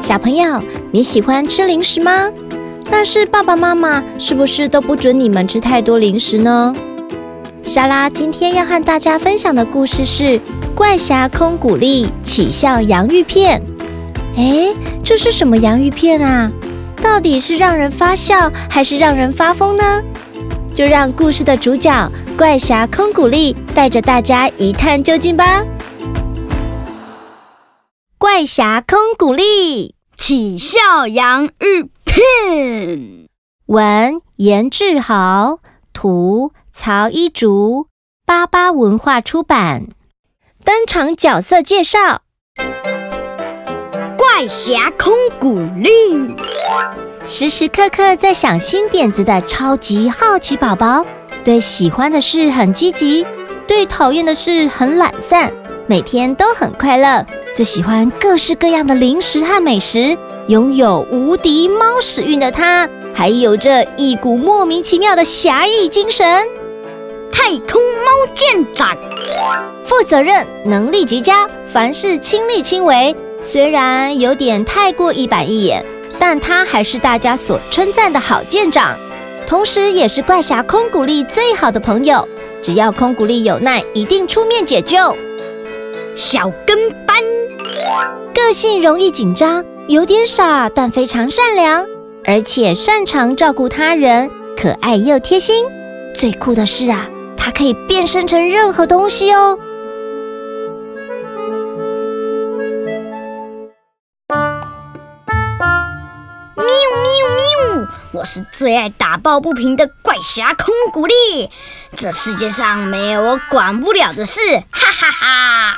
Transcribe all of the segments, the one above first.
小朋友，你喜欢吃零食吗？但是爸爸妈妈是不是都不准你们吃太多零食呢？莎拉今天要和大家分享的故事是《怪侠空鼓励起笑洋芋片》。诶，这是什么洋芋片啊？到底是让人发笑还是让人发疯呢？就让故事的主角怪侠空鼓励带着大家一探究竟吧。怪侠空谷丽起笑洋芋片，文严志豪，图曹一竹，巴巴文化出版。登场角色介绍：怪侠空谷丽，时时刻刻在想新点子的超级好奇宝宝，对喜欢的事很积极，对讨厌的事很懒散，每天都很快乐。最喜欢各式各样的零食和美食，拥有无敌猫屎运的他，还有着一股莫名其妙的侠义精神。太空猫舰长，负责任，能力极佳，凡事亲力亲为。虽然有点太过一板一眼，但他还是大家所称赞的好舰长，同时也是怪侠空谷力最好的朋友。只要空谷力有难，一定出面解救。小跟班，个性容易紧张，有点傻，但非常善良，而且擅长照顾他人，可爱又贴心。最酷的是啊，它可以变身成任何东西哦。喵喵喵！我是最爱打抱不平的怪侠空鼓励，这世界上没有我管不了的事，哈哈哈哈！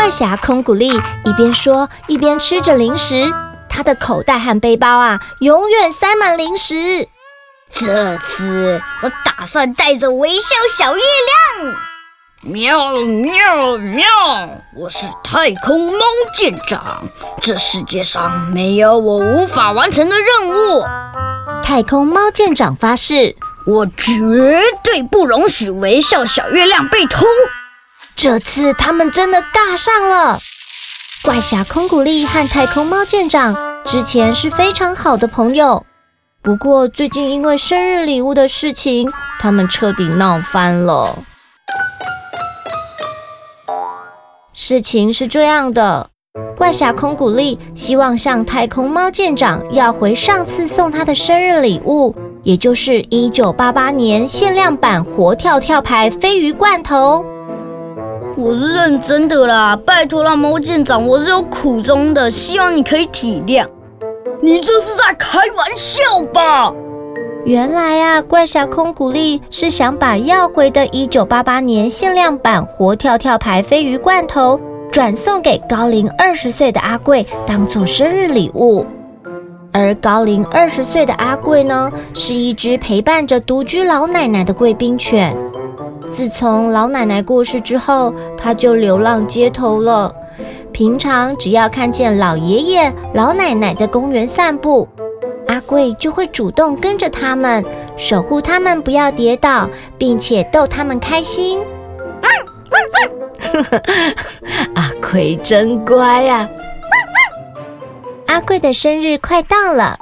怪侠空鼓励一边说一边吃着零食，他的口袋和背包啊，永远塞满零食。这次我打算带着微笑小月亮。喵喵喵！我是太空猫舰长，这世界上没有我无法完成的任务。太空猫舰长发誓，我绝对不容许微笑小月亮被偷。这次他们真的尬上了。怪侠空鼓励和太空猫舰长之前是非常好的朋友，不过最近因为生日礼物的事情，他们彻底闹翻了。事情是这样的，怪侠空鼓励希望向太空猫舰长要回上次送他的生日礼物，也就是一九八八年限量版活跳跳牌飞鱼罐头。我是认真的啦，拜托啦，猫舰长，我是有苦衷的，希望你可以体谅。你这是在开玩笑吧？原来啊，怪侠空鼓励是想把要回的1988年限量版活跳跳牌飞鱼罐头转送给高龄二十岁的阿贵，当做生日礼物。而高龄二十岁的阿贵呢，是一只陪伴着独居老奶奶的贵宾犬。自从老奶奶过世之后，他就流浪街头了。平常只要看见老爷爷、老奶奶在公园散步，阿贵就会主动跟着他们，守护他们不要跌倒，并且逗他们开心。阿贵真乖呀！阿贵的生日快到了，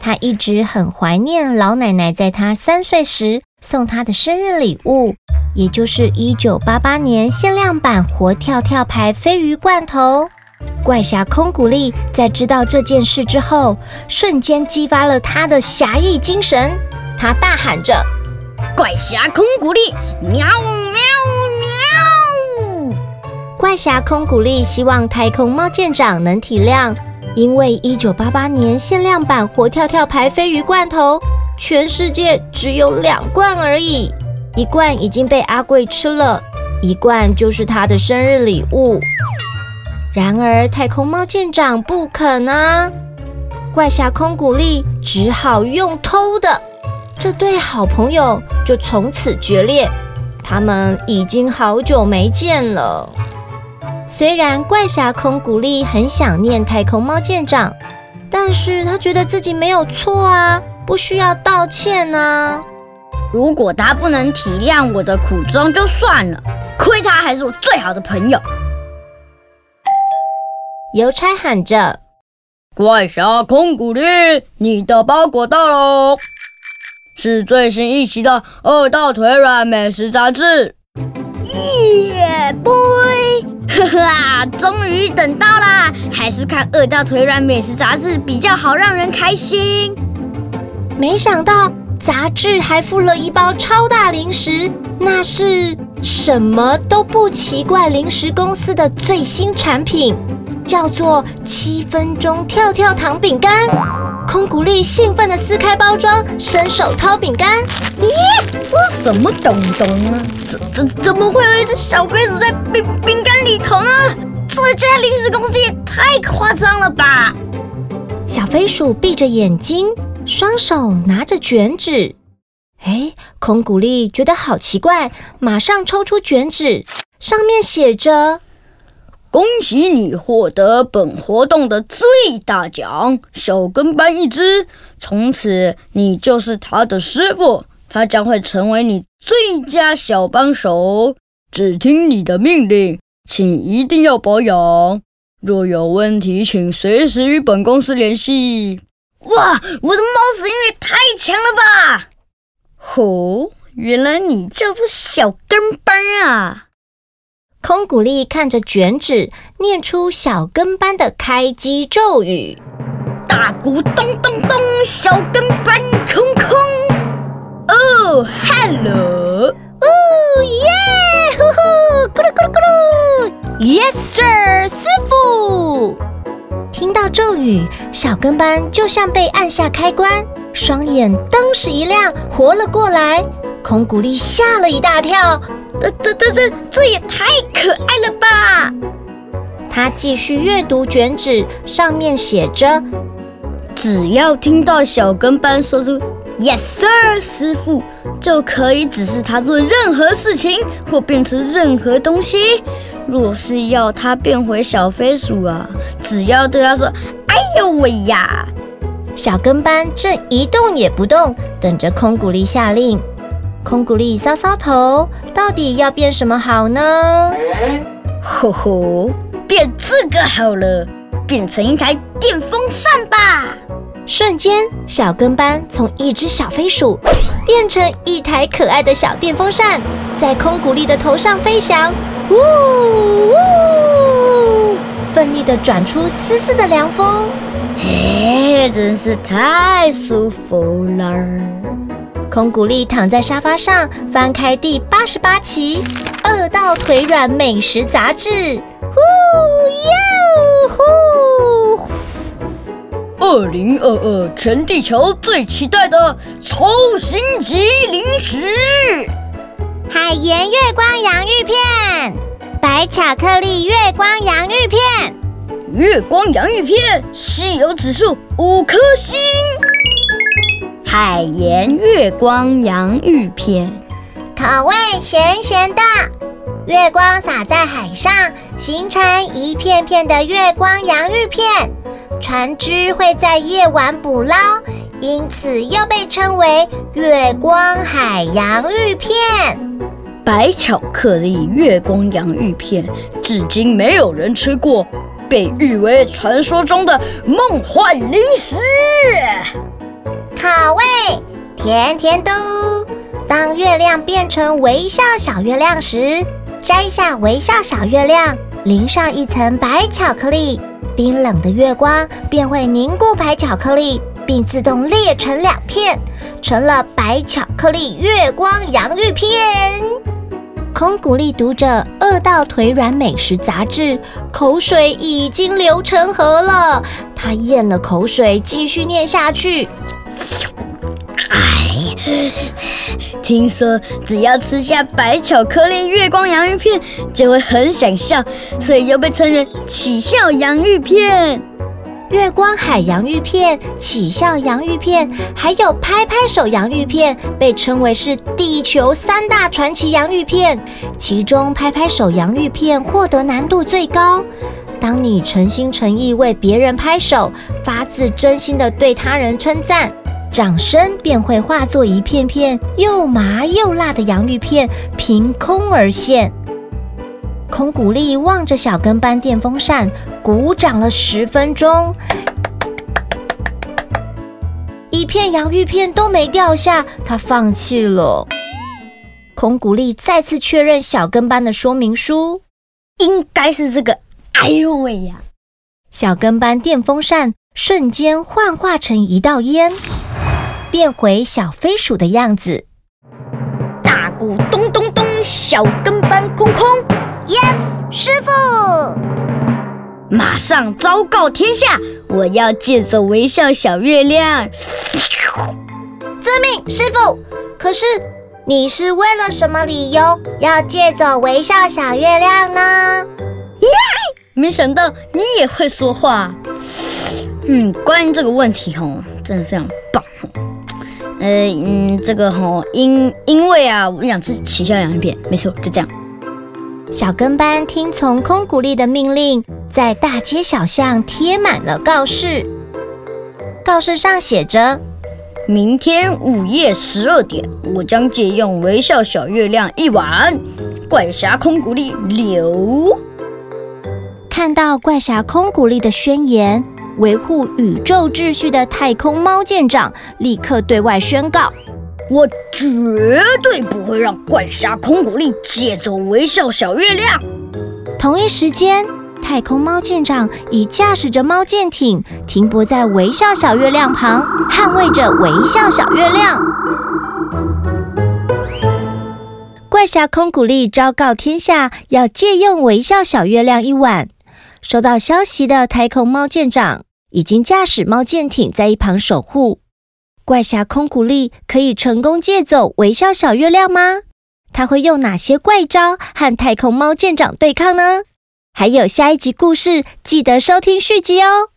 他一直很怀念老奶奶在他三岁时送他的生日礼物。也就是一九八八年限量版活跳跳牌飞鱼罐头，怪侠空谷力在知道这件事之后，瞬间激发了他的侠义精神。他大喊着：“怪侠空谷力，喵喵喵！”怪侠空谷力希望太空猫舰长能体谅，因为一九八八年限量版活跳跳牌飞鱼罐头，全世界只有两罐而已。一罐已经被阿贵吃了，一罐就是他的生日礼物。然而太空猫舰长不肯啊，怪侠空鼓励只好用偷的。这对好朋友就从此决裂，他们已经好久没见了。虽然怪侠空鼓励很想念太空猫舰长，但是他觉得自己没有错啊，不需要道歉啊。如果他不能体谅我的苦衷就算了，亏他还是我最好的朋友。邮差喊着：“怪侠空谷力，你的包裹到喽！是最新一期的饿到腿软美食杂志。”耶，boy！哈哈，终于等到啦！还是看饿到腿软美食杂志比较好，让人开心。没想到杂志还附了一包超大零食，那是什么都不奇怪零食公司的最新产品，叫做七分钟跳跳糖饼干。空谷力兴奋地撕开包装，伸手掏饼干。咦，我什么东东啊？怎怎怎么会有一只小飞鼠在饼饼干里头呢？这家零食公司也太夸张了吧！小飞鼠闭着眼睛，双手拿着卷纸。哎，空谷力觉得好奇怪，马上抽出卷纸，上面写着。恭喜你获得本活动的最大奖——小跟班一只。从此，你就是他的师傅，他将会成为你最佳小帮手，只听你的命令，请一定要保养。若有问题，请随时与本公司联系。哇，我的猫屎运也太强了吧！哦，原来你叫做小跟班啊！空谷力看着卷纸，念出小跟班的开机咒语：“大鼓咚咚咚，小跟班空空。”哦，Hello，哦耶，呼呼，咕噜咕噜咕噜，Yes sir，师傅。听到咒语，小跟班就像被按下开关，双眼登时一亮，活了过来。孔古力吓了一大跳。这这这这这也太可爱了吧！他继续阅读卷纸，上面写着：“只要听到小跟班说出 ‘Yes sir’，师傅就可以指示他做任何事情或变成任何东西。若是要他变回小飞鼠啊，只要对他说‘哎呦喂呀’，小跟班正一动也不动，等着空谷力下令。”空谷力搔搔头，到底要变什么好呢？吼吼，变这个好了，变成一台电风扇吧！瞬间，小跟班从一只小飞鼠变成一台可爱的小电风扇，在空谷力的头上飞翔，呜呜，奋力的转出丝丝的凉风，哎，真是太舒服了。空谷力躺在沙发上，翻开第八十八期《饿到腿软美食杂志》。呼哟呼！二零二二，全地球最期待的超星级零食——海盐月光洋芋片、白巧克力月光洋芋片、月光洋芋片，稀有指数五颗星。海盐月光洋芋片，口味咸咸的，月光洒在海上，形成一片片的月光洋芋片。船只会在夜晚捕捞，因此又被称为月光海洋芋片。白巧克力月光洋芋片，至今没有人吃过，被誉为传说中的梦幻零食。口味甜甜的。当月亮变成微笑小月亮时，摘下微笑小月亮，淋上一层白巧克力，冰冷的月光便会凝固白巧克力，并自动裂成两片，成了白巧克力月光洋芋片。空谷力读着《饿到腿软美食杂志》，口水已经流成河了。他咽了口水，继续念下去。哎，听说只要吃下白巧克力月光洋芋片，就会很想笑，所以又被称为起笑洋芋片。月光海洋芋片、起笑洋芋片，还有拍拍手洋芋片，被称为是地球三大传奇洋芋片。其中，拍拍手洋芋片获得难度最高。当你诚心诚意为别人拍手，发自真心的对他人称赞。掌声便会化作一片片又麻又辣的洋芋片，凭空而现。空古力望着小跟班电风扇，鼓掌了十分钟，一片洋芋片都没掉下，他放弃了。空古力再次确认小跟班的说明书，应该是这个。哎呦喂呀！小跟班电风扇瞬间幻化成一道烟，变回小飞鼠的样子。大鼓咚咚咚，小跟班空空。Yes，师傅！马上昭告天下，我要借走微笑小月亮。遵命，师傅。可是你是为了什么理由要借走微笑小月亮呢？耶！没想到你也会说话。嗯，关于这个问题吼，真的非常棒。呃，嗯，这个吼，因因为啊，我想吃奇效洋芋片，没错，就这样。小跟班听从空谷力的命令，在大街小巷贴满了告示。告示上写着：“明天午夜十二点，我将借用微笑小月亮一晚。怪侠空谷力留。”看到怪侠空谷力的宣言，维护宇宙秩序的太空猫舰长立刻对外宣告。我绝对不会让怪侠空谷力借走微笑小月亮。同一时间，太空猫舰长已驾驶着猫舰艇停泊在微笑小月亮旁，捍卫着微笑小月亮。怪侠空谷力昭告天下，要借用微笑小月亮一晚。收到消息的太空猫舰长已经驾驶猫舰艇在一旁守护。怪侠空谷力可以成功借走微笑小月亮吗？他会用哪些怪招和太空猫舰长对抗呢？还有下一集故事，记得收听续集哦。